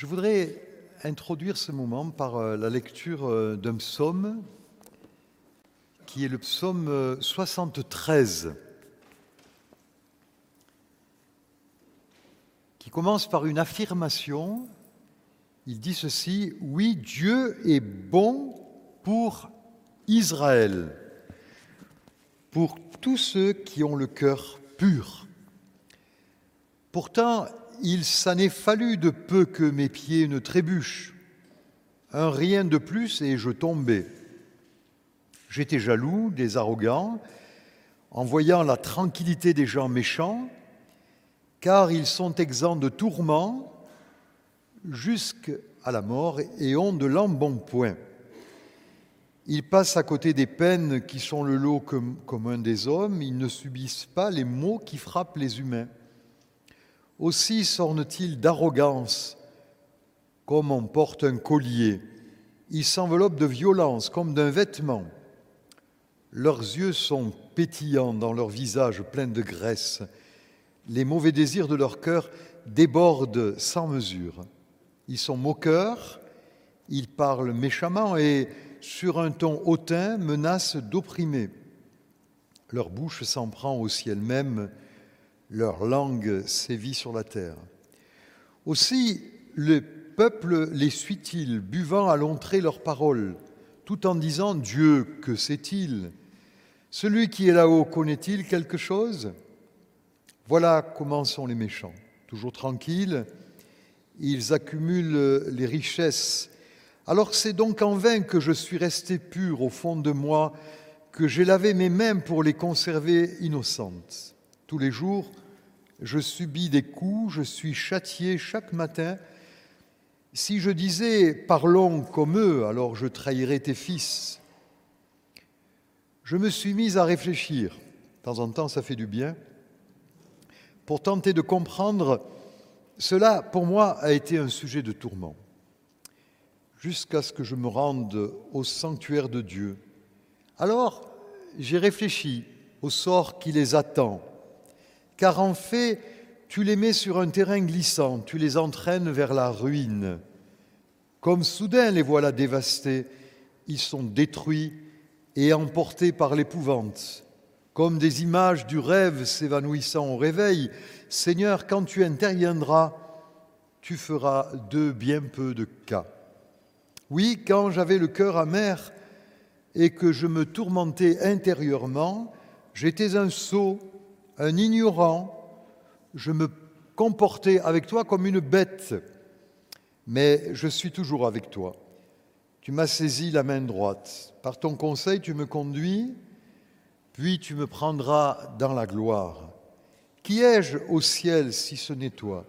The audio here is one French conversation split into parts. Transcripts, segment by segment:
Je voudrais introduire ce moment par euh, la lecture euh, d'un psaume qui est le psaume 73, euh, qui commence par une affirmation. Il dit ceci, oui, Dieu est bon pour Israël, pour tous ceux qui ont le cœur pur. Pourtant, il s'en est fallu de peu que mes pieds ne trébuchent. Un rien de plus et je tombais. J'étais jaloux des arrogants en voyant la tranquillité des gens méchants, car ils sont exempts de tourments jusqu'à la mort et ont de l'embonpoint. Ils passent à côté des peines qui sont le lot commun des hommes, ils ne subissent pas les maux qui frappent les humains. Aussi s'ornent-ils d'arrogance comme on porte un collier. Ils s'enveloppent de violence comme d'un vêtement. Leurs yeux sont pétillants dans leur visage plein de graisse. Les mauvais désirs de leur cœur débordent sans mesure. Ils sont moqueurs, ils parlent méchamment et, sur un ton hautain, menacent d'opprimer. Leur bouche s'en prend au ciel même leur langue sévit sur la terre. Aussi, le peuple les suit-il, buvant à l'entrée leurs paroles, tout en disant Dieu, que sait-il? Celui qui est là-haut connaît-il quelque chose? Voilà comment sont les méchants. Toujours tranquilles, ils accumulent les richesses. Alors c'est donc en vain que je suis resté pur au fond de moi, que j'ai lavé mes mains pour les conserver innocentes. Tous les jours, je subis des coups, je suis châtié chaque matin. Si je disais parlons comme eux, alors je trahirais tes fils. Je me suis mis à réfléchir, de temps en temps ça fait du bien, pour tenter de comprendre. Cela, pour moi, a été un sujet de tourment, jusqu'à ce que je me rende au sanctuaire de Dieu. Alors, j'ai réfléchi au sort qui les attend car en fait, tu les mets sur un terrain glissant, tu les entraînes vers la ruine. Comme soudain les voilà dévastés, ils sont détruits et emportés par l'épouvante. Comme des images du rêve s'évanouissant au réveil, Seigneur, quand tu interviendras, tu feras de bien peu de cas. Oui, quand j'avais le cœur amer et que je me tourmentais intérieurement, j'étais un sot un ignorant, je me comportais avec toi comme une bête, mais je suis toujours avec toi. Tu m'as saisi la main droite. Par ton conseil, tu me conduis, puis tu me prendras dans la gloire. Qui ai-je au ciel si ce n'est toi?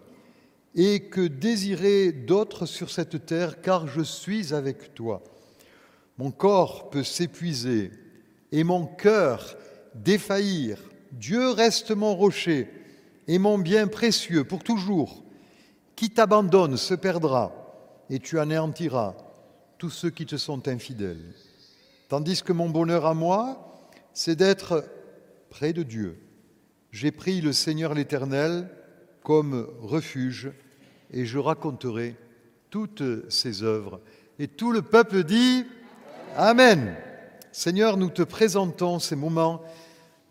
Et que désirer d'autre sur cette terre, car je suis avec toi? Mon corps peut s'épuiser et mon cœur défaillir Dieu reste mon rocher et mon bien précieux pour toujours. Qui t'abandonne se perdra et tu anéantiras tous ceux qui te sont infidèles. Tandis que mon bonheur à moi, c'est d'être près de Dieu. J'ai pris le Seigneur l'Éternel comme refuge et je raconterai toutes ses œuvres. Et tout le peuple dit Amen. Seigneur, nous te présentons ces moments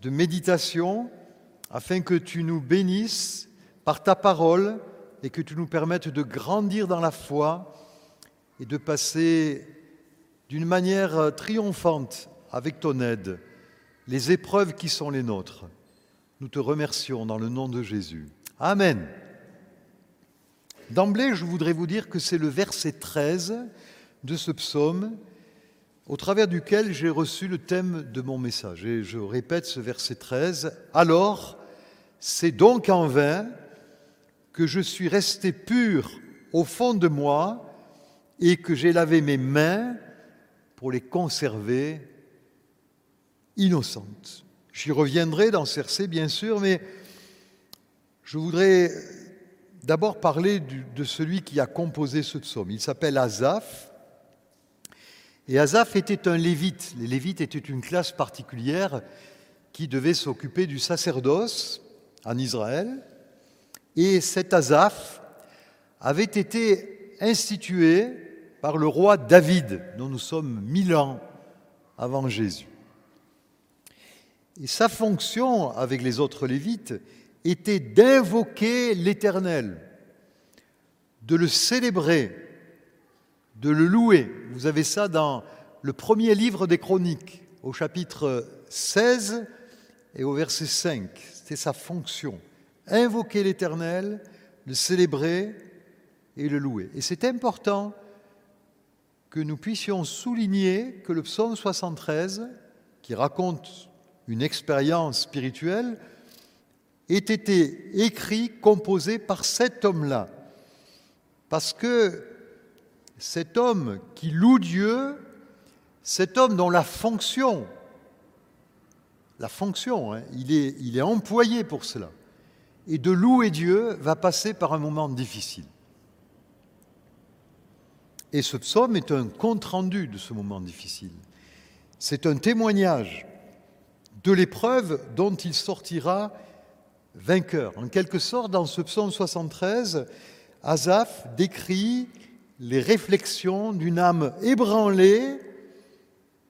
de méditation afin que tu nous bénisses par ta parole et que tu nous permettes de grandir dans la foi et de passer d'une manière triomphante avec ton aide les épreuves qui sont les nôtres. Nous te remercions dans le nom de Jésus. Amen. D'emblée, je voudrais vous dire que c'est le verset 13 de ce psaume au travers duquel j'ai reçu le thème de mon message. Et je répète ce verset 13. Alors, c'est donc en vain que je suis resté pur au fond de moi et que j'ai lavé mes mains pour les conserver innocentes. J'y reviendrai dans ce verset, bien sûr, mais je voudrais d'abord parler de celui qui a composé ce psaume. Il s'appelle Azaph. Et Azaph était un lévite. Les lévites étaient une classe particulière qui devait s'occuper du sacerdoce en Israël. Et cet Azaph avait été institué par le roi David, dont nous sommes mille ans avant Jésus. Et sa fonction avec les autres Lévites était d'invoquer l'Éternel, de le célébrer, de le louer. Vous avez ça dans le premier livre des Chroniques, au chapitre 16 et au verset 5. C'était sa fonction. Invoquer l'Éternel, le célébrer et le louer. Et c'est important que nous puissions souligner que le psaume 73, qui raconte une expérience spirituelle, ait été écrit, composé par cet homme-là. Parce que cet homme qui loue Dieu, cet homme dont la fonction, la fonction, hein, il, est, il est employé pour cela, et de louer Dieu va passer par un moment difficile. Et ce psaume est un compte-rendu de ce moment difficile. C'est un témoignage de l'épreuve dont il sortira vainqueur. En quelque sorte, dans ce psaume 73, Asaph décrit les réflexions d'une âme ébranlée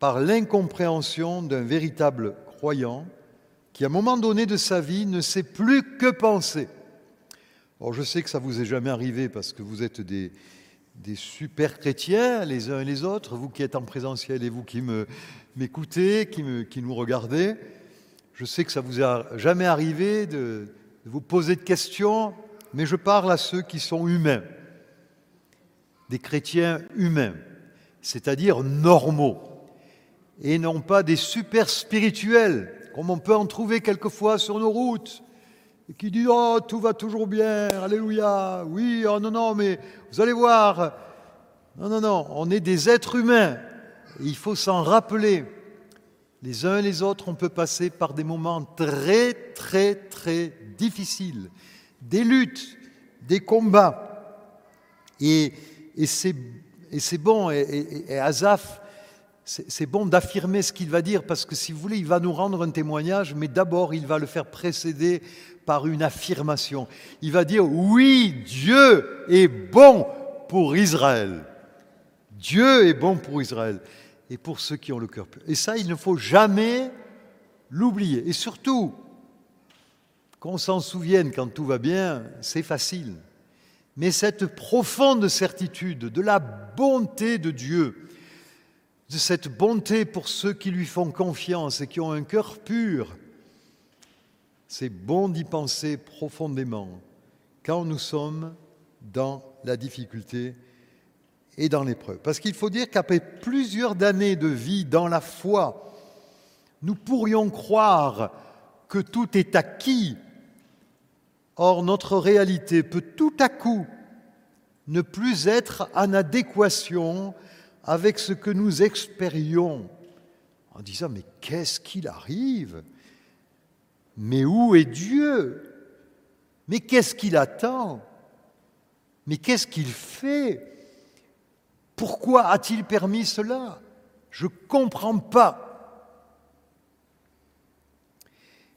par l'incompréhension d'un véritable croyant qui, à un moment donné de sa vie, ne sait plus que penser. Or, je sais que ça vous est jamais arrivé parce que vous êtes des, des super chrétiens, les uns et les autres, vous qui êtes en présentiel et vous qui m'écoutez, qui, qui nous regardez. Je sais que ça vous a jamais arrivé de, de vous poser de questions, mais je parle à ceux qui sont humains, des chrétiens humains, c'est-à-dire normaux, et non pas des super spirituels, comme on peut en trouver quelquefois sur nos routes, qui dit Oh, tout va toujours bien, Alléluia, oui, oh non, non, mais vous allez voir. Non, non, non, on est des êtres humains. Et il faut s'en rappeler. Les uns et les autres, on peut passer par des moments très, très, très difficiles, des luttes, des combats. Et, et c'est bon, et, Azaf, c'est bon d'affirmer ce qu'il va dire, parce que si vous voulez, il va nous rendre un témoignage, mais d'abord, il va le faire précéder par une affirmation. Il va dire, oui, Dieu est bon pour Israël. Dieu est bon pour Israël et pour ceux qui ont le cœur pur. Et ça, il ne faut jamais l'oublier. Et surtout, qu'on s'en souvienne quand tout va bien, c'est facile. Mais cette profonde certitude de la bonté de Dieu, de cette bonté pour ceux qui lui font confiance et qui ont un cœur pur, c'est bon d'y penser profondément quand nous sommes dans la difficulté et dans l'épreuve. Parce qu'il faut dire qu'après plusieurs années de vie dans la foi, nous pourrions croire que tout est acquis. Or, notre réalité peut tout à coup ne plus être en adéquation avec ce que nous expérions. En disant mais qu'est-ce qu'il arrive? Mais où est Dieu? Mais qu'est-ce qu'il attend? Mais qu'est-ce qu'il fait? Pourquoi a-t-il permis cela? Je ne comprends pas.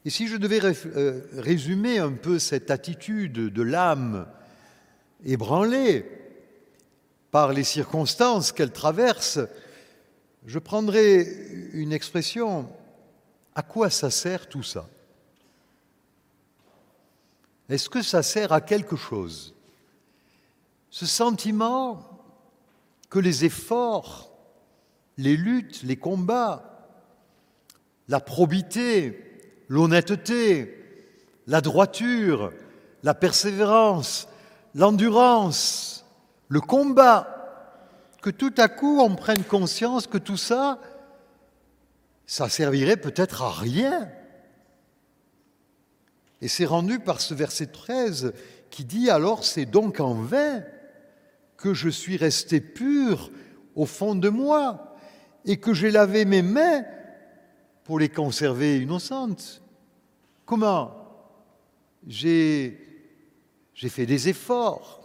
Et si je devais euh, résumer un peu cette attitude de l'âme ébranlée par les circonstances qu'elle traverse, je prendrais une expression, à quoi ça sert tout ça? Est-ce que ça sert à quelque chose? Ce sentiment que les efforts, les luttes, les combats, la probité, l'honnêteté, la droiture, la persévérance, l'endurance, le combat, que tout à coup on prenne conscience que tout ça, ça servirait peut-être à rien. Et c'est rendu par ce verset 13 qui dit alors c'est donc en vain que je suis resté pur au fond de moi et que j'ai lavé mes mains pour les conserver innocentes. Comment J'ai fait des efforts,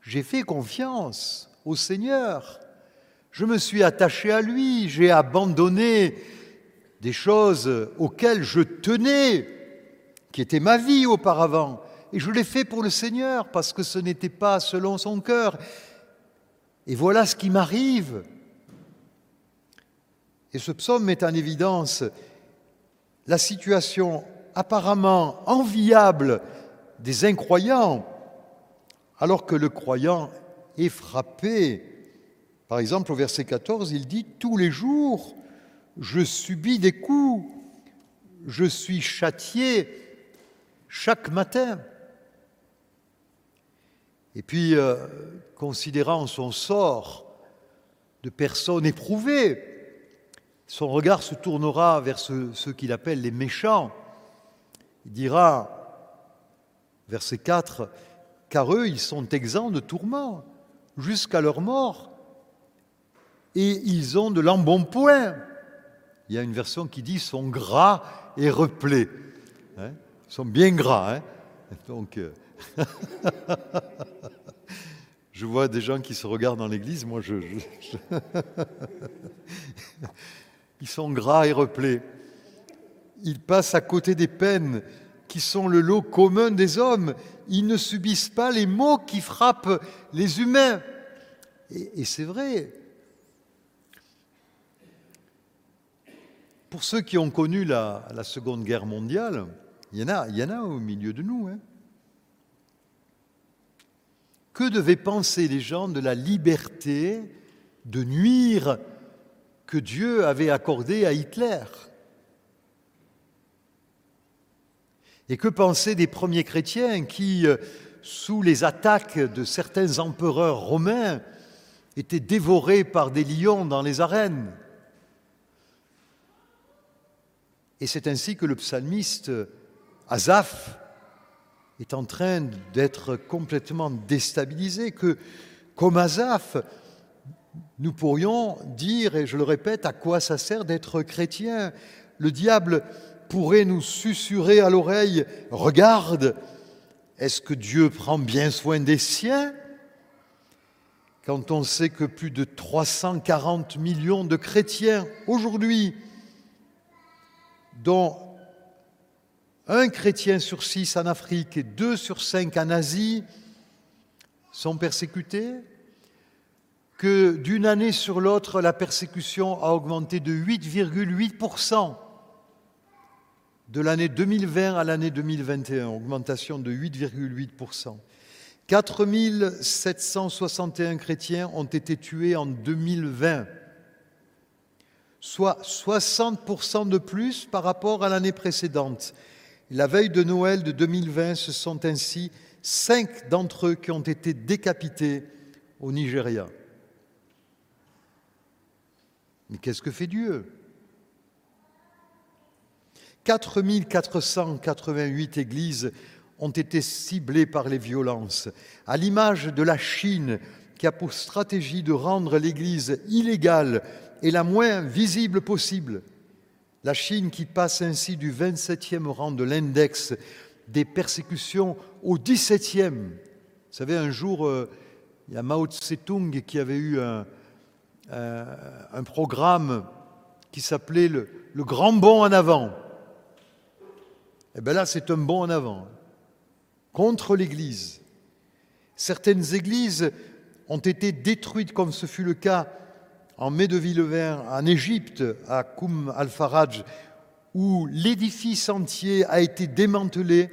j'ai fait confiance au Seigneur, je me suis attaché à lui, j'ai abandonné des choses auxquelles je tenais qui était ma vie auparavant. Et je l'ai fait pour le Seigneur parce que ce n'était pas selon son cœur. Et voilà ce qui m'arrive. Et ce psaume met en évidence la situation apparemment enviable des incroyants, alors que le croyant est frappé. Par exemple, au verset 14, il dit, Tous les jours, je subis des coups, je suis châtié chaque matin. Et puis, euh, considérant son sort de personne éprouvée, son regard se tournera vers ceux, qu'il appelle les méchants. Il dira, verset 4, car eux, ils sont exempts de tourments jusqu'à leur mort, et ils ont de l'embonpoint. Il y a une version qui dit sont gras et replets. Hein ils sont bien gras. Hein euh, je vois des gens qui se regardent dans l'église, moi je... Ils sont gras et replets. Ils passent à côté des peines qui sont le lot commun des hommes. Ils ne subissent pas les maux qui frappent les humains. Et, c'est vrai. Pour ceux qui ont connu la, Seconde Guerre mondiale, il y en a, il au milieu de nous. Hein. Que devaient penser les gens de la liberté de nuire que Dieu avait accordée à Hitler. Et que penser des premiers chrétiens qui, euh, sous les attaques de certains empereurs romains, étaient dévorés par des lions dans les arènes? Et c'est ainsi que le psalmiste Asaph est en train d'être complètement déstabilisé, que comme Asaph, nous pourrions dire, et je le répète, à quoi ça sert d'être chrétien. Le diable pourrait nous susurrer à l'oreille, regarde, est-ce que Dieu prend bien soin des siens? Quand on sait que plus de 340 millions de chrétiens aujourd'hui, dont un chrétien sur six en Afrique et deux sur cinq en Asie sont persécutés, que d'une année sur l'autre, la persécution a augmenté de 8,8% de l'année 2020 à l'année 2021, augmentation de 8,8%. 4 761 chrétiens ont été tués en 2020, soit 60% de plus par rapport à l'année précédente. La veille de Noël de 2020, ce sont ainsi cinq d'entre eux qui ont été décapités au Nigeria. Mais qu'est-ce que fait Dieu? 4488 églises ont été ciblées par les violences, à l'image de la Chine qui a pour stratégie de rendre l'Église illégale et la moins visible possible. La Chine qui passe ainsi du 27e rang de l'index des persécutions au 17e. Vous savez, un jour, euh, il y a Mao Tse-tung qui avait eu un, un programme qui s'appelait le, Grand Bond en avant. Et eh bien là, c'est un bond en avant contre l'Église. Certaines églises ont été détruites, comme ce fut le cas en mai de en Égypte, à Koum al-Faraj, où l'édifice entier a été démantelé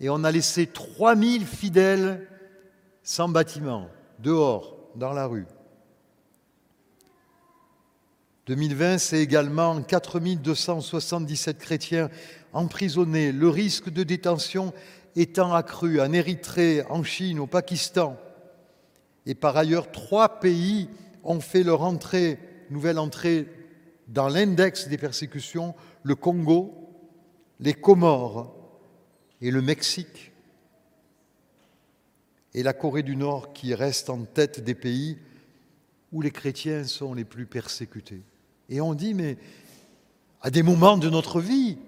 et on a laissé 3000 fidèles sans bâtiment, dehors, dans la rue. 2020, c'est également 4277 chrétiens emprisonnés, le risque de détention étant accru en Érythrée, en Chine, au Pakistan. Et par ailleurs, trois pays ont fait leur entrée, nouvelle entrée dans l'index des persécutions, le Congo, les Comores et le Mexique, et la Corée du Nord qui reste en tête des pays où les chrétiens sont les plus persécutés. Et on dit, mais à des moments de notre vie,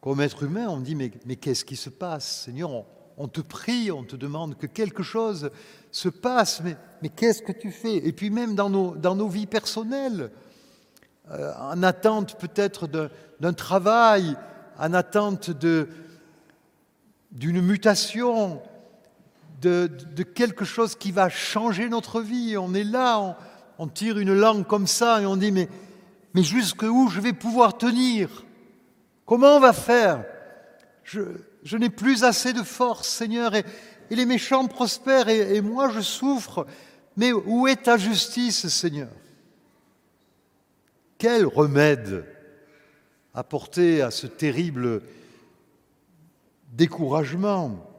comme être humain, on dit, mais, mais qu'est-ce qui se passe Seigneur, on te prie, on te demande que quelque chose se passe, mais, mais qu'est-ce que tu fais? Et puis même dans nos, dans nos vies personnelles, euh, en attente peut-être d'un travail, en attente d'une mutation, de, quelque chose qui va changer notre vie. On est là, on, tire une langue comme ça et on dit mais, mais jusqu'où je vais pouvoir tenir? Comment on va faire? Je, n'ai plus assez de force, Seigneur, et, les méchants prospèrent et moi je souffre. Mais où est ta justice, Seigneur? Quel remède apporter à ce terrible découragement?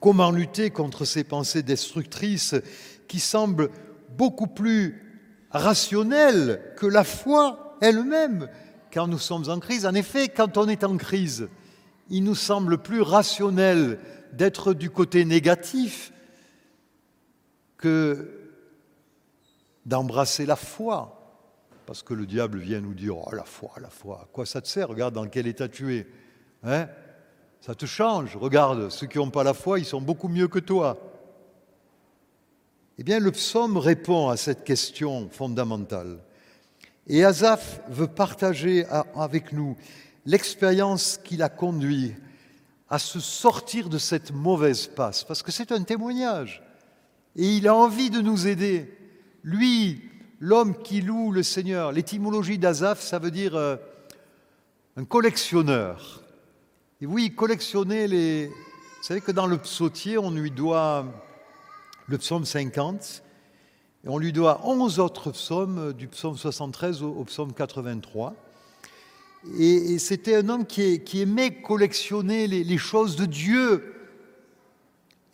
Comment lutter contre ces pensées destructrices qui semblent beaucoup plus rationnelles que la foi elle-même quand nous sommes en crise En effet, quand on est en crise, il nous semble plus rationnel d'être du côté négatif que d'embrasser la foi. Parce que le diable vient nous dire Oh, la foi, la foi, à quoi ça te sert? Regarde dans quel état tu es. Hein? Ça te change. Regarde, ceux qui n'ont pas la foi, ils sont beaucoup mieux que toi. Eh bien, le psaume répond à cette question fondamentale. Et Asaph veut partager avec nous l'expérience qui l'a conduit à se sortir de cette mauvaise passe, parce que c'est un témoignage. Et il a envie de nous aider. Lui, l'homme qui loue le Seigneur, l'étymologie d'Asaph, ça veut dire euh, un collectionneur. Et oui, collectionner les... Vous savez que dans le psautier, on lui doit le psaume 50, et on lui doit 11 autres psaumes, du psaume 73 au, psaume 83. Et, c'était un homme qui, aimait collectionner les, choses de Dieu.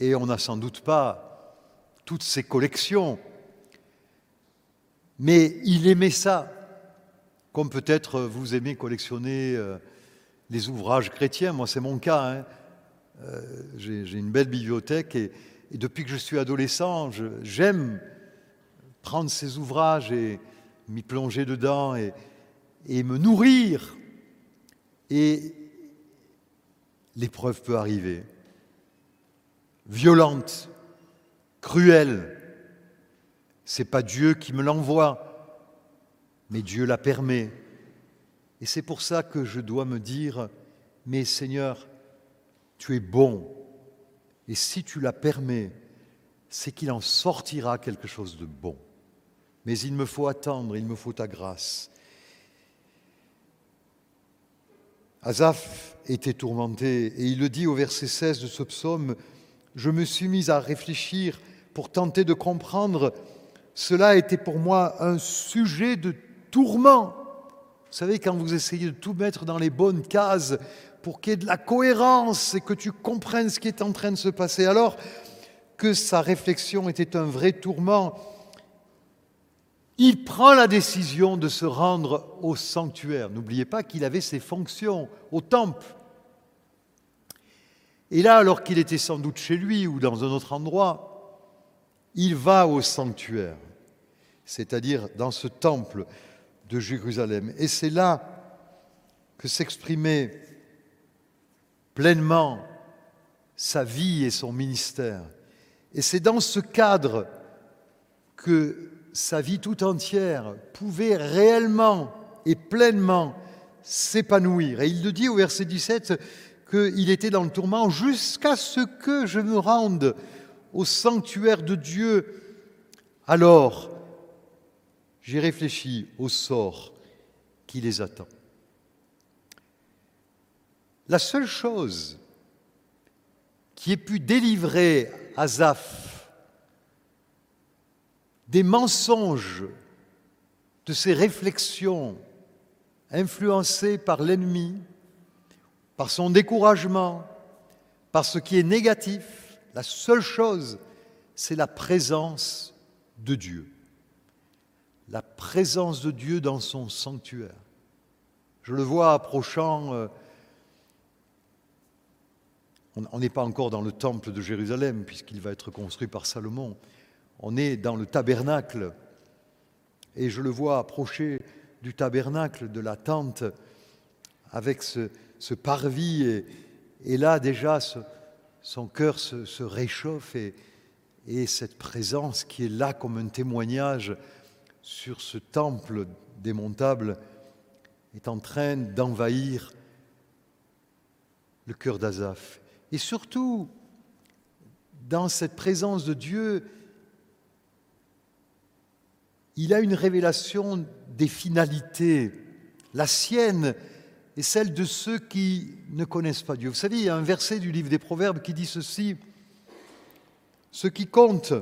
Et on n'a sans doute pas toutes ces collections, mais il aimait ça, comme peut-être vous aimez collectionner euh, les ouvrages chrétiens. Moi, c'est mon cas. Hein. Euh, j'ai une belle bibliothèque et, depuis que je suis adolescent, j'aime prendre ces ouvrages et m'y plonger dedans et, et me nourrir. Et l'épreuve peut arriver, violente, cruelle. C'est pas Dieu qui me l'envoie, mais Dieu la permet. Et c'est pour ça que je dois me dire, mais Seigneur, tu es bon. Et si tu la permets, c'est qu'il en sortira quelque chose de bon. Mais il me faut attendre, il me faut ta grâce. Asaph était tourmenté et il le dit au verset 16 de ce psaume, je me suis mis à réfléchir pour tenter de comprendre, cela était pour moi un sujet de tourment. Vous savez, quand vous essayez de tout mettre dans les bonnes cases pour qu'il y ait de la cohérence et que tu comprennes ce qui est en train de se passer, alors que sa réflexion était un vrai tourment, il prend la décision de se rendre au sanctuaire. N'oubliez pas qu'il avait ses fonctions au temple. Et là, alors qu'il était sans doute chez lui ou dans un autre endroit, il va au sanctuaire, c'est-à-dire dans ce temple de Jérusalem. Et c'est là que s'exprimait pleinement sa vie et son ministère. Et c'est dans ce cadre que sa vie tout entière pouvait réellement et pleinement s'épanouir. Et il le dit au verset 17 qu'il était dans le tourment jusqu'à ce que je me rende au sanctuaire de Dieu. Alors, j'ai réfléchi au sort qui les attend. La seule chose qui ait pu délivrer Azaph des mensonges, de ses réflexions influencées par l'ennemi, par son découragement, par ce qui est négatif, la seule chose, c'est la présence de Dieu la présence de Dieu dans son sanctuaire. Je le vois approchant, euh, on n'est pas encore dans le temple de Jérusalem puisqu'il va être construit par Salomon, on est dans le tabernacle et je le vois approcher du tabernacle, de la tente, avec ce, parvis et, là déjà son cœur se, réchauffe et, et cette présence qui est là comme un témoignage sur ce temple démontable est en train d'envahir le cœur d'Azaph. Et surtout, dans cette présence de Dieu, il a une révélation des finalités. La sienne et celle de ceux qui ne connaissent pas Dieu. Vous savez, il y a un verset du livre des Proverbes qui dit ceci, Ce qui compte,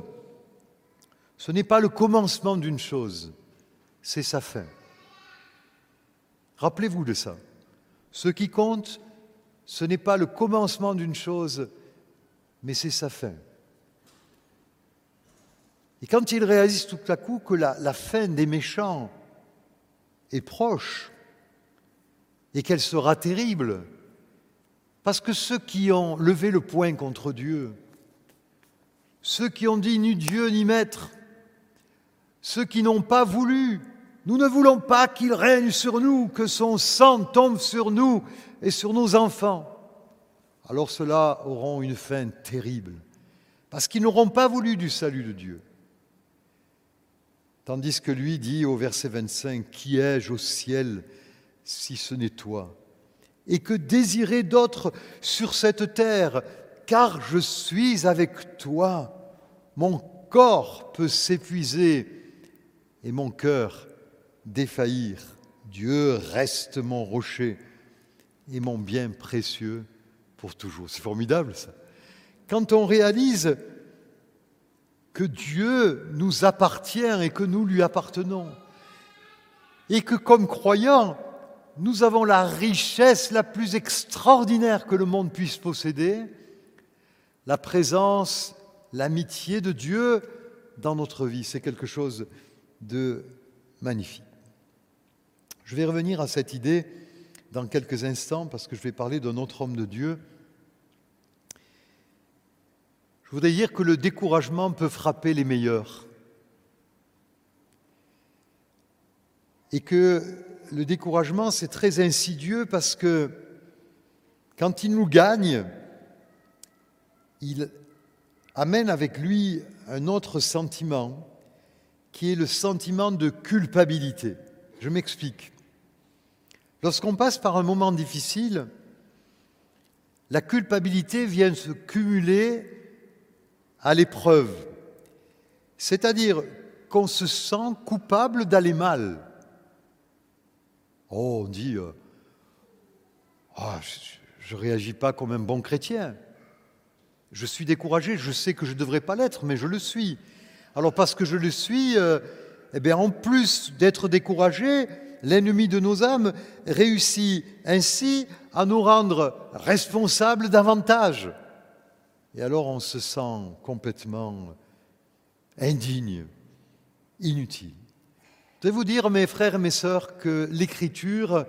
ce n'est pas le commencement d'une chose, c'est sa fin. Rappelez-vous de ça. Ce qui compte, ce n'est pas le commencement d'une chose, mais c'est sa fin. Et quand il réalise tout à coup que la, fin des méchants est proche, et qu'elle sera terrible, parce que ceux qui ont levé le poing contre Dieu, ceux qui ont dit ni Dieu ni maître, ceux qui n'ont pas voulu, nous ne voulons pas qu'il règne sur nous, que son sang tombe sur nous et sur nos enfants, alors ceux-là auront une fin terrible, parce qu'ils n'auront pas voulu du salut de Dieu. Tandis que lui dit au verset 25, Qui ai-je au ciel si ce n'est toi? Et que désirer d'autre sur cette terre Car je suis avec toi. Mon corps peut s'épuiser et mon cœur défaillir. Dieu reste mon rocher et mon bien précieux pour toujours. C'est formidable ça. Quand on réalise que Dieu nous appartient et que nous lui appartenons, et que comme croyants, nous avons la richesse la plus extraordinaire que le monde puisse posséder, la présence, l'amitié de Dieu dans notre vie. C'est quelque chose de magnifique. Je vais revenir à cette idée dans quelques instants parce que je vais parler d'un autre homme de Dieu. Je voudrais dire que le découragement peut frapper les meilleurs et que le découragement, c'est très insidieux parce que quand il nous gagne, il amène avec lui un autre sentiment qui est le sentiment de culpabilité. Je m'explique. Lorsqu'on passe par un moment difficile, la culpabilité vient se cumuler à l'épreuve, c'est-à-dire qu'on se sent coupable d'aller mal. Oh, on dit, euh, ah, je ne réagis pas comme un bon chrétien. Je suis découragé, je sais que je ne devrais pas l'être, mais je le suis. Alors parce que je le suis, euh, eh bien, en plus d'être découragé, l'ennemi de nos âmes réussit ainsi à nous rendre responsables davantage. Et alors on se sent complètement indigne, inutile. Je vais vous dire, mes frères et mes sœurs, que l'écriture,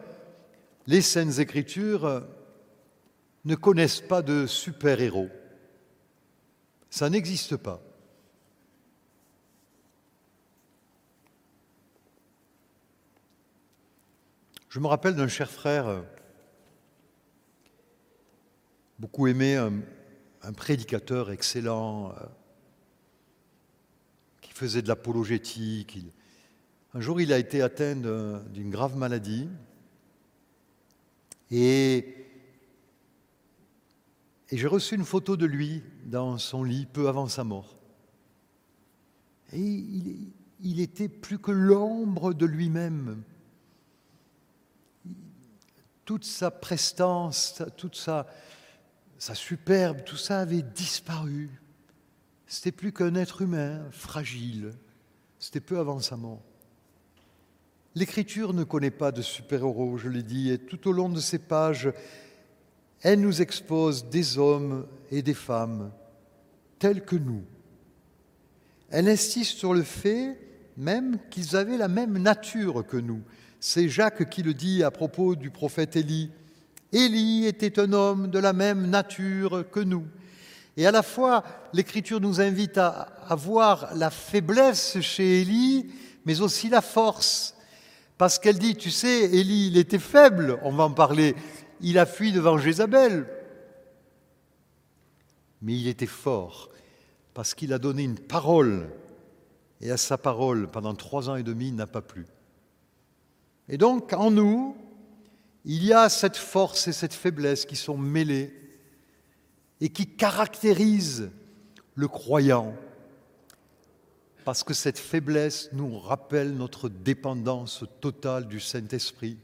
les saintes écritures, ne connaissent pas de super-héros. Ça n'existe pas. Je me rappelle d'un cher frère, beaucoup aimé, un, prédicateur excellent, euh, qui faisait de l'apologétique, un jour, il a été atteint d'une grave maladie et, j'ai reçu une photo de lui dans son lit peu avant sa mort. Et il était plus que l'ombre de lui-même. Toute sa prestance, toute sa, superbe, tout ça avait disparu. C'était plus qu'un être humain, fragile. C'était peu avant sa mort. L'Écriture ne connaît pas de super-héros, je l'ai dit, et tout au long de ces pages, elle nous expose des hommes et des femmes tels que nous. Elle insiste sur le fait même qu'ils avaient la même nature que nous. C'est Jacques qui le dit à propos du prophète Élie. Élie était un homme de la même nature que nous. Et à la fois, l'Écriture nous invite à, voir la faiblesse chez Élie, mais aussi la force. Parce qu'elle dit, tu sais, Élie, il était faible, on va en parler, il a fui devant Jézabel. Mais il était fort, parce qu'il a donné une parole, et à sa parole, pendant trois ans et demi, il n'a pas plu. Et donc, en nous, il y a cette force et cette faiblesse qui sont mêlées et qui caractérisent le croyant, parce que cette faiblesse nous rappelle notre dépendance totale du Saint-Esprit,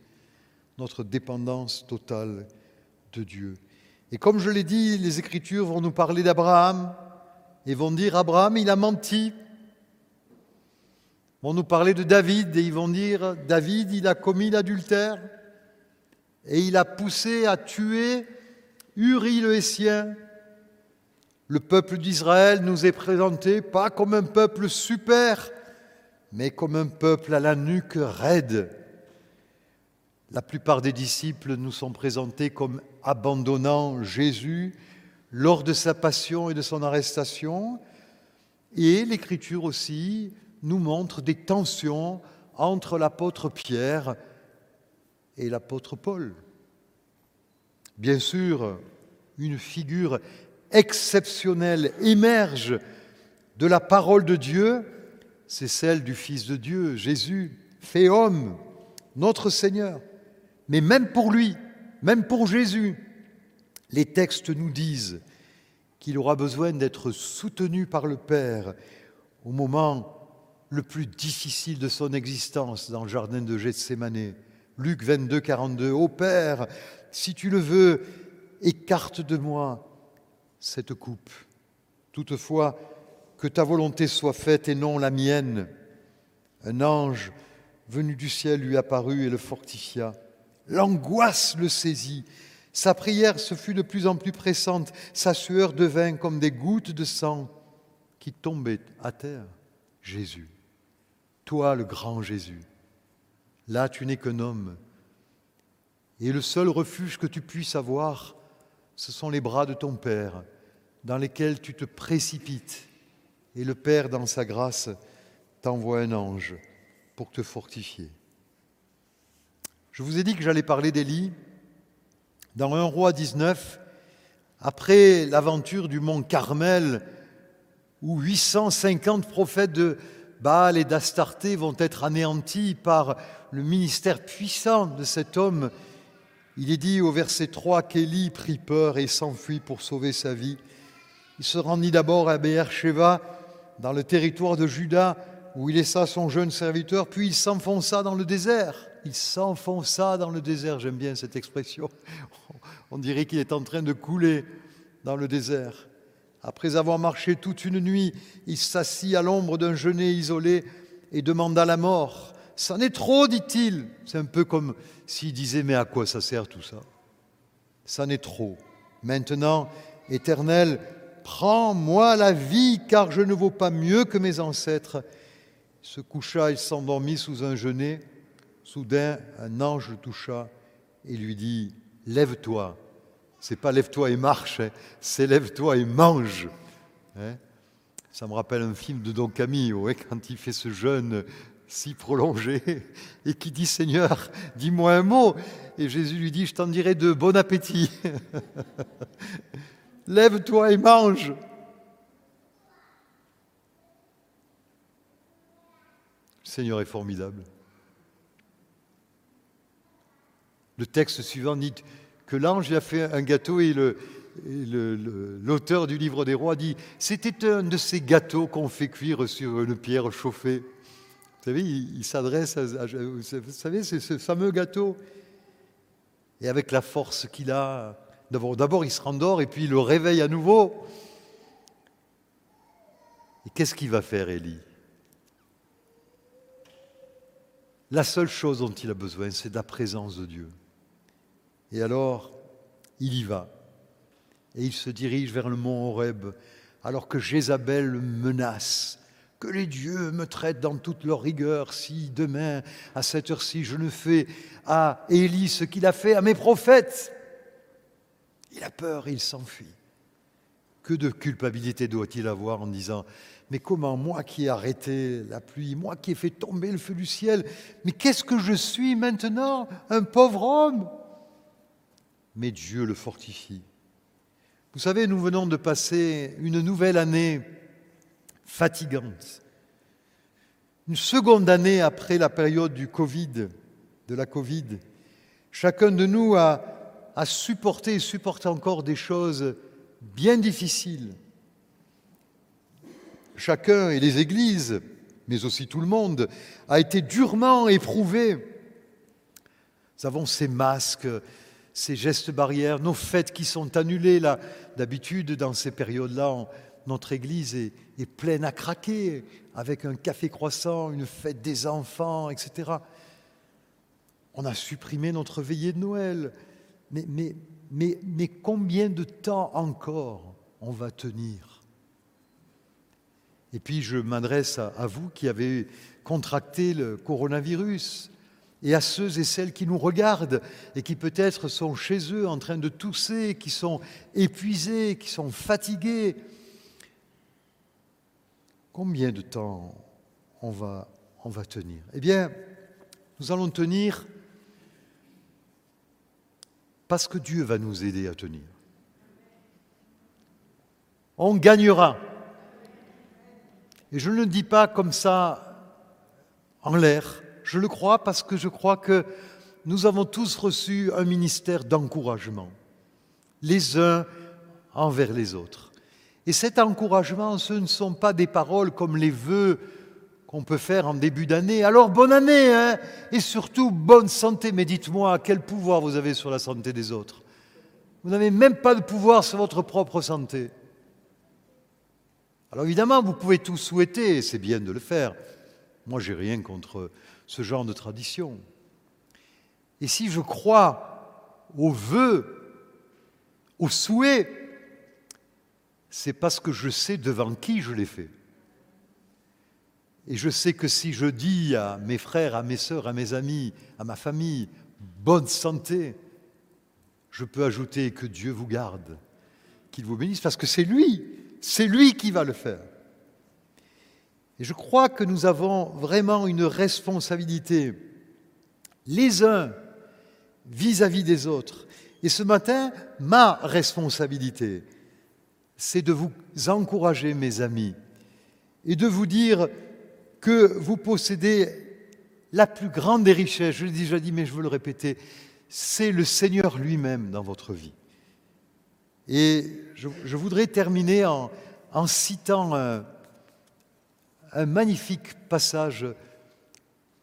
notre dépendance totale de Dieu. Et comme je l'ai dit, les Écritures vont nous parler d'Abraham et vont dire Abraham, il a menti. Vont nous parler de David et ils vont dire David, il a commis l'adultère et il a poussé à tuer Uri le Hessien. Le peuple d'Israël nous est présenté pas comme un peuple super, mais comme un peuple à la nuque raide. La plupart des disciples nous sont présentés comme abandonnant Jésus lors de sa passion et de son arrestation. Et l'Écriture aussi nous montre des tensions entre l'apôtre Pierre et l'apôtre Paul. Bien sûr, une figure exceptionnelle émerge de la parole de Dieu, c'est celle du Fils de Dieu, Jésus, fait homme, notre Seigneur. Mais même pour lui, même pour Jésus, les textes nous disent qu'il aura besoin d'être soutenu par le Père au moment le plus difficile de son existence dans le jardin de Gethsemane. Luc 22, 42. Ô Père, si tu le veux, écarte de moi cette coupe. Toutefois, que ta volonté soit faite et non la mienne. Un ange venu du ciel lui apparut et le fortifia. L'angoisse le saisit. Sa prière se fut de plus en plus pressante. Sa sueur devint comme des gouttes de sang qui tombaient à terre. Jésus, toi le grand Jésus, là tu n'es qu'un homme. Et le seul refuge que tu puisses avoir, ce sont les bras de ton Père, dans lesquels tu te précipites. Et le Père, dans sa grâce, t'envoie un ange pour te fortifier. Je vous ai dit que j'allais parler d'Élie. Dans 1 roi 19, après l'aventure du mont Carmel, où 850 prophètes de Baal et d'Astarté vont être anéantis par le ministère puissant de cet homme, il est dit au verset 3 qu'Élie prit peur et s'enfuit pour sauver sa vie. Il se rendit d'abord à Beersheba, dans le territoire de Juda, où il laissa son jeune serviteur, puis il s'enfonça dans le désert il s'enfonça dans le désert. J'aime bien cette expression. On dirait qu'il est en train de couler dans le désert. Après avoir marché toute une nuit, il s'assit à l'ombre d'un genêt isolé et demanda la mort. Ça n'est trop, dit-il. C'est un peu comme s'il disait Mais à quoi ça sert tout ça? Ça n'est trop. Maintenant, Éternel, prends-moi la vie, car je ne vaux pas mieux que mes ancêtres. Il se coucha et s'endormit sous un genêt. Soudain, un ange le toucha et lui dit Lève-toi. C'est pas lève-toi et marche, hein. c'est lève-toi et mange. Hein. Ça me rappelle un film de Don Camillo, hein, quand il fait ce jeûne si prolongé et qui dit Seigneur, dis-moi un mot. Et Jésus lui dit Je t'en dirai deux, bon appétit. Lève-toi et mange. Le Seigneur est formidable. Le texte suivant dit l'ange a fait un gâteau et l'auteur du livre des rois dit c'était un de ces gâteaux qu'on fait cuire sur une pierre chauffée. Vous savez, il, s'adresse à, Vous savez, c'est ce fameux gâteau. Et avec la force qu'il a, d'abord il se rendort et puis il le réveille à nouveau. Et qu'est-ce qu'il va faire, Élie? La seule chose dont il a besoin, c'est de la présence de Dieu. Et alors, il y va. Et il se dirige vers le mont Horeb, alors que Jézabel menace. Que les dieux me traitent dans toute leur rigueur si demain, à cette heure-ci, je ne fais à Élie ce qu'il a fait à mes prophètes. Il a peur, il s'enfuit. Que de culpabilité doit-il avoir en disant Mais comment, moi qui ai arrêté la pluie, moi qui ai fait tomber le feu du ciel, mais qu'est-ce que je suis maintenant Un pauvre homme? Mais Dieu le fortifie. Vous savez, nous venons de passer une nouvelle année fatigante. Une seconde année après la période du Covid, de la Covid. Chacun de nous a, a supporté et supporte encore des choses bien difficiles. chacun et les églises, mais aussi tout le monde, a été durement éprouvé. Nous avons ces masques, ces gestes barrières, nos fêtes qui sont annulées. D'habitude, dans ces périodes-là, notre Église est, pleine à craquer, avec un café croissant, une fête des enfants, etc. On a supprimé notre veillée de Noël. Mais, combien de temps encore on va tenir? Et puis je m'adresse à vous qui avez contracté le coronavirus et à ceux et celles qui nous regardent et qui peut-être sont chez eux en train de tousser, qui sont épuisés, qui sont fatigués. Combien de temps on va, on va tenir? Eh bien, nous allons tenir parce que Dieu va nous aider à tenir. On gagnera. Et je ne le dis pas comme ça en l'air. Je le crois parce que je crois que nous avons tous reçu un ministère d'encouragement, les uns envers les autres. Et cet encouragement, ce ne sont pas des paroles comme les vœux qu'on peut faire en début d'année. Alors bonne année, hein et surtout bonne santé. Mais dites-moi, quel pouvoir vous avez sur la santé des autres? Vous n'avez même pas de pouvoir sur votre propre santé. Alors évidemment, vous pouvez tout souhaiter, et c'est bien de le faire. Moi, j'ai rien contre ce genre de tradition. Et si je crois aux vœux, aux souhaits, c'est parce que je sais devant qui je les fais. Et je sais que si je dis à mes frères, à mes sœurs, à mes amis, à ma famille, bonne santé, je peux ajouter que Dieu vous garde, qu'il vous bénisse, parce que c'est lui, c'est lui qui va le faire. Et je crois que nous avons vraiment une responsabilité, les uns vis-à-vis des autres. Et ce matin, ma responsabilité, c'est de vous encourager, mes amis, et de vous dire que vous possédez la plus grande des richesses. Je l'ai déjà dit, mais je veux le répéter, c'est le Seigneur lui-même dans votre vie. Et je, voudrais terminer en, en citant un magnifique passage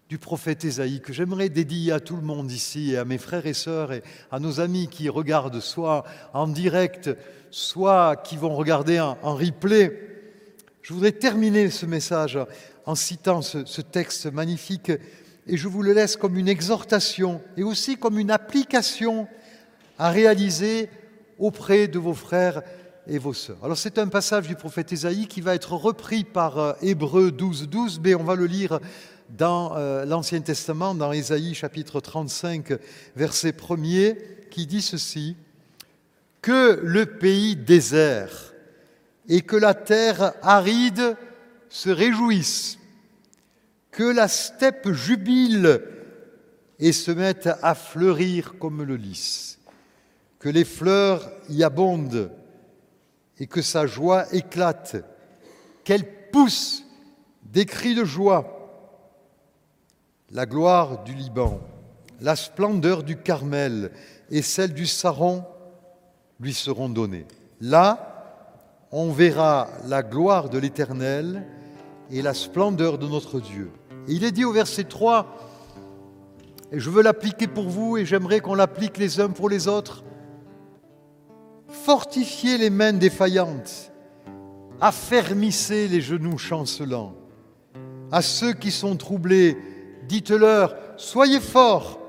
du prophète Ésaïe que j'aimerais dédier à tout le monde ici et à mes frères et sœurs et à nos amis qui regardent soit en direct, soit qui vont regarder en, replay. Je voudrais terminer ce message en citant ce, ce, texte magnifique et je vous le laisse comme une exhortation et aussi comme une application à réaliser auprès de vos frères Alors c'est un passage du prophète Ésaïe qui va être repris par euh, Hébreu 12, 12, mais on va le lire dans euh, l'Ancien Testament, dans Ésaïe chapitre 35, verset 1er, qui dit ceci, Que le pays désert et que la terre aride se réjouissent, que la steppe jubile et se mette à fleurir comme le lys, que les fleurs y abondent et que sa joie éclate, qu'elle pousse des cris de joie. La gloire du Liban, la splendeur du Carmel et celle du Saron lui seront données. Là, on verra la gloire de l'Éternel et la splendeur de notre Dieu. Et il est dit au verset 3, et je veux l'appliquer pour vous et j'aimerais qu'on l'applique les uns pour les autres, fortifiez les mains défaillantes, affermissez les genoux chancelants. À ceux qui sont troublés, dites-leur, soyez forts,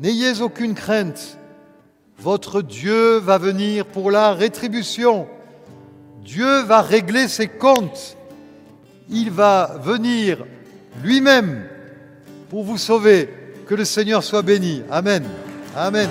n'ayez aucune crainte. Votre Dieu va venir pour la rétribution. Dieu va régler ses comptes. Il va venir lui-même pour vous sauver. Que le Seigneur soit béni. Amen. Amen.